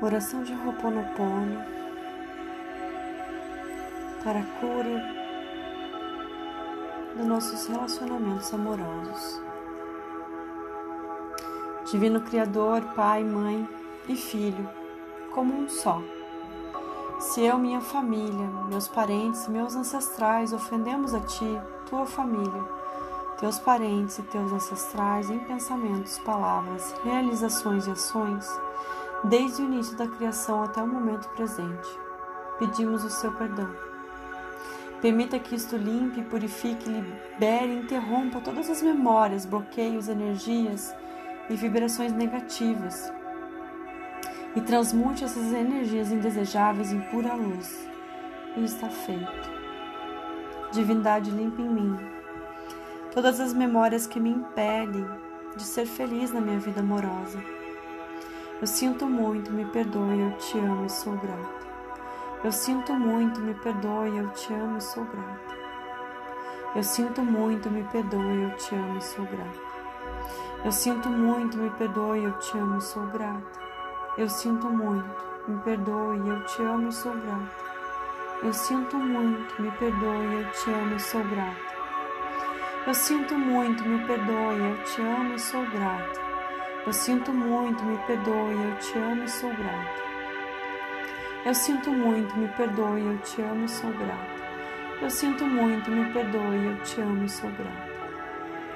Oração de Ho'oponopono para a cura dos nossos relacionamentos amorosos. Divino Criador, Pai, Mãe e Filho, como um só. Se eu, minha família, meus parentes, meus ancestrais ofendemos a Ti, tua família, teus parentes e teus ancestrais em pensamentos, palavras, realizações e ações, desde o início da criação até o momento presente. Pedimos o seu perdão. Permita que isto limpe, purifique, libere interrompa todas as memórias, bloqueios, energias e vibrações negativas e transmute essas energias indesejáveis em pura luz. E está feito. Divindade limpa em mim todas as memórias que me impedem de ser feliz na minha vida amorosa eu sinto muito, me perdoe, eu te amo e sou grata. Eu sinto muito, me perdoe, eu te amo e sou grata. Eu sinto muito, me perdoe, eu te amo e sou grata. Eu sinto muito, me perdoe, eu te amo e sou grata. Eu sinto muito, me perdoe, eu te amo e sou grata. Eu sinto muito, me perdoe, eu te amo e sou grata. Eu sinto muito, me perdoe, eu te amo e sou grata. Eu sinto muito, me perdoe, eu te amo e sou grata. Eu sinto muito, me perdoe, eu te amo e sou grata. Eu sinto muito, me perdoe, eu te amo e sou grata.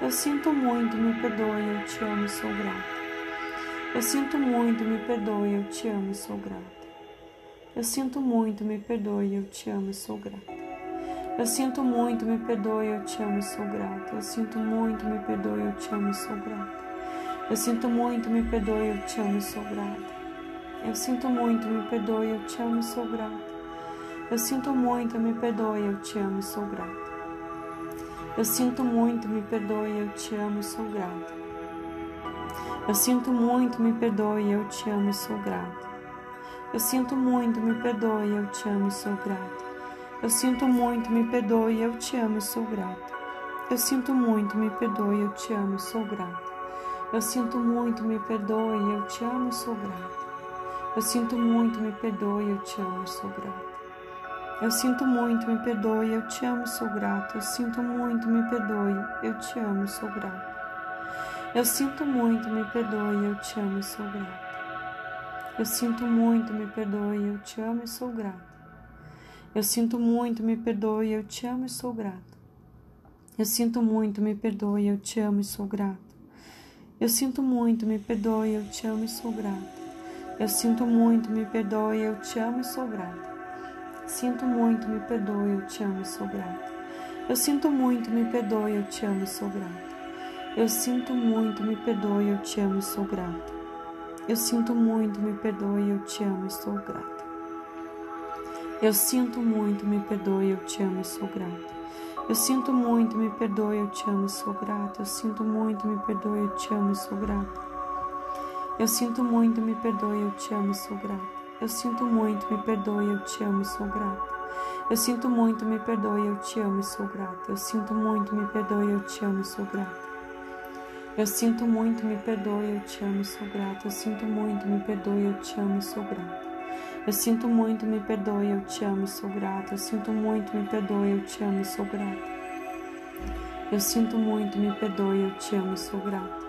Eu sinto muito, me perdoe, eu te amo e sou grata. Eu sinto muito, me perdoe, eu te amo e sou grata. Eu sinto muito, me perdoe, eu te amo e sou grata. Eu sinto muito, me perdoe, eu te amo e sou grata. Eu sinto muito, me perdoe, eu te amo e sou grata. Eu sinto muito, me perdoe, eu te amo e sou grata. Eu sinto muito, me perdoe, eu te amo e sou grata. Eu sinto muito, me perdoe, eu te amo e sou grata. Eu sinto muito, me perdoe, eu te amo e sou grata. Eu sinto muito, me perdoe, eu te amo e sou grata. Eu sinto muito, me perdoe, eu te amo e sou grata. Eu sinto muito, me perdoe, eu te amo e sou grata. Eu sinto muito, me perdoe, eu te amo e sou grata. Eu sinto muito, me perdoe, eu te amo e sou grata. Eu sinto muito, me perdoe, eu te amo e sou grata. Eu sinto muito, me perdoe, eu te amo e sou grata. Eu sinto muito, me perdoe, eu te amo e sou grata. Eu sinto muito, me perdoe, eu te amo e sou grata. Eu sinto muito, me perdoe, eu te amo e sou grata. Eu sinto muito, me perdoe, eu te amo e sou grata. Eu sinto muito, me perdoe, eu te amo e sou grata. Eu sinto muito, me perdoe, eu te amo e sou grata. Eu sinto muito, me perdoe, eu te amo e sou grata. Sinto muito, me perdoe, eu te amo e sou grata. Eu sinto muito, me perdoe, eu te amo e sou grata. Eu sinto muito, me perdoe, eu te amo e sou grata. Eu sinto muito, me perdoe, eu te amo e sou grata. Eu sinto muito, me perdoe, eu te amo e sou grata. Eu sinto muito, me perdoe, eu te amo sou grata. Eu sinto muito, me perdoe, eu te amo sou grata. Eu sinto muito, me perdoe, eu te amo sou grata. Eu sinto muito, me perdoe, eu te amo sou grata. Eu sinto muito, me perdoe, eu te amo sou grata. Eu sinto muito, me perdoe, eu te amo sou grata. Eu sinto muito, me perdoe, eu te amo sou grata. Eu sinto muito, me perdoe, eu te amo sou grata. Eu sinto muito, me perdoe, eu te amo sou grata. Eu sinto muito, me perdoe, eu te amo sou grata. Eu sinto muito, me perdoe, eu te amo sou grata.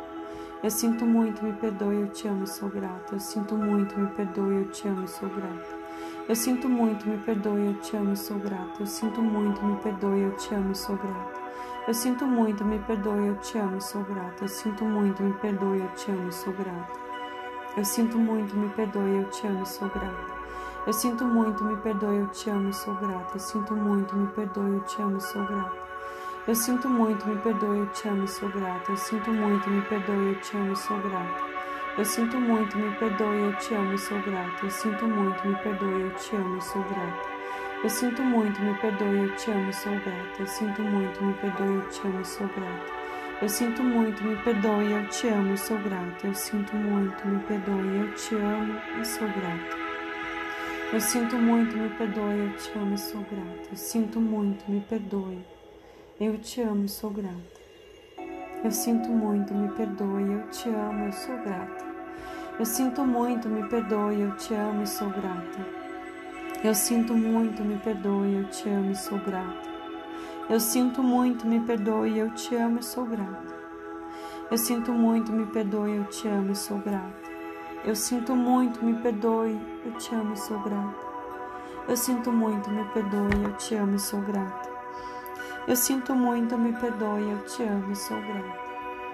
Eu sinto muito, me perdoe, eu te amo sou grata. Eu sinto muito, me perdoe, eu te amo sou grata. Eu sinto muito, me perdoe, eu te amo sou grata. Eu sinto muito, me perdoe, eu te amo sou grata. Eu sinto muito, me perdoe, eu te amo sou grata. Eu sinto muito, me perdoe, eu te amo sou grata. Eu sinto muito, me perdoe, eu te amo sou grata. Eu sinto muito, me perdoe, eu te amo sou grata. Eu sinto muito, me perdoe, eu te amo sou grata. Eu sinto muito, me perdoe, eu te amo sou grata. Eu sinto muito, me perdoe, eu te amo sou grata. Eu sinto muito, me perdoe, eu te amo sou grata. Eu sinto muito, me perdoe, eu te amo sou grata. Eu sinto muito, me perdoe, eu te amo sou grata. Eu sinto muito, me perdoe, eu te amo sou grata. Eu sinto muito, me perdoe, eu te amo e sou grata. Eu sinto muito, me perdoe, eu te amo e sou grata. Eu sinto muito, me perdoe, eu te amo e sou grata. Eu sinto muito, me perdoe, eu te amo e sou grata. Eu sinto muito, me perdoe, eu te amo, eu sou grata. Eu sinto muito, me perdoe, eu te amo e sou grata. Eu sinto muito, me perdoe, eu te amo e sou grata. Eu sinto muito, me perdoe, eu te amo e sou grata. Eu sinto muito, me perdoe, eu te amo e sou grata. Eu sinto muito, me perdoe, eu te amo e sou grata. Eu sinto muito, me perdoe, eu te amo e sou grata. Eu sinto muito, me perdoe, eu te amo e sou grata.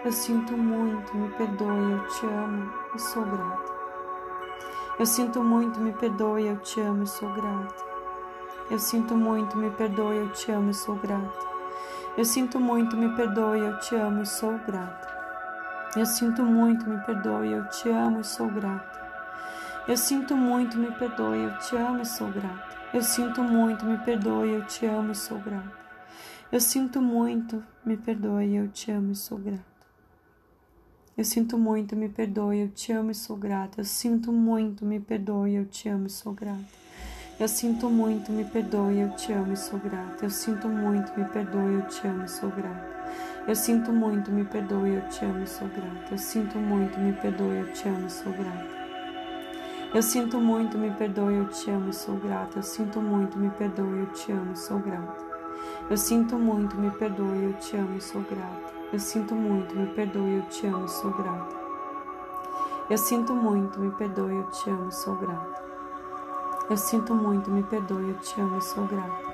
Eu sinto muito, me perdoe, eu te amo e sou grata. Eu sinto muito, me perdoe, eu te amo e sou grata. Eu sinto muito, me perdoe, eu te amo e sou grata. Eu sinto muito, me perdoe, eu te amo e sou grata. Eu sinto muito, me perdoe, eu te amo e sou grata. Eu sinto muito, me perdoe, eu te amo e sou grata. Eu sinto muito, me perdoe, eu te amo e sou grata. Eu sinto muito, me perdoe, eu te amo e sou grata. Eu sinto muito, me perdoe, eu te amo e sou grata. Eu sinto muito, me perdoe, eu te amo e sou grata. Eu sinto muito, me perdoe, eu te amo e sou grata. Eu sinto muito, me perdoe, eu te amo e sou grata. Eu sinto muito, me perdoe, eu te amo e sou grata. Eu sinto muito, me perdoe, eu te amo e sou grata. Eu sinto muito, me perdoe, eu te amo e sou grata. Eu sinto muito, me perdoe, eu te amo e sou grata. Eu sinto muito, me perdoe, eu te amo e sou grata. Eu sinto muito, me perdoe, eu te amo e sou grata. Eu sinto muito, me perdoe, eu te amo e sou grata. Eu sinto muito, me perdoe, eu te amo e sou grata.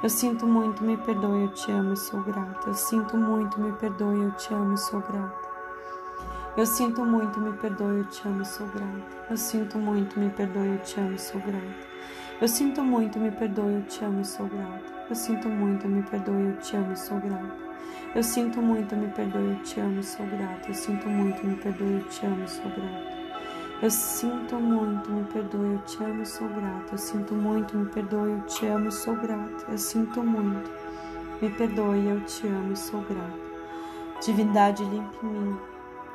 Eu sinto muito, me perdoe, eu te amo e sou grata. Eu sinto muito, me perdoe, eu te amo e sou grata. Eu sinto muito, me perdoe, eu te amo e sou grata. Eu sinto muito, me perdoe, eu te amo e sou grata. Eu sinto muito, me perdoe, eu te amo e sou grata. Eu sinto muito, me perdoe, eu te amo e sou grata. Eu sinto muito, me perdoe, eu te amo e sou grata. Eu sinto muito, me perdoe, eu te amo e sou grata. Eu sinto muito, me perdoe, eu te amo sou grata. Eu sinto muito, me perdoe, eu te amo sou grata. Eu sinto muito, me perdoe, eu te amo sou grata. Divindade limpe em mim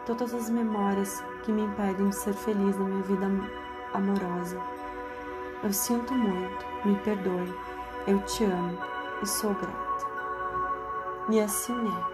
todas as memórias que me impedem de ser feliz na minha vida amorosa. Eu sinto muito, me perdoe, eu te amo e sou grata. E assim é.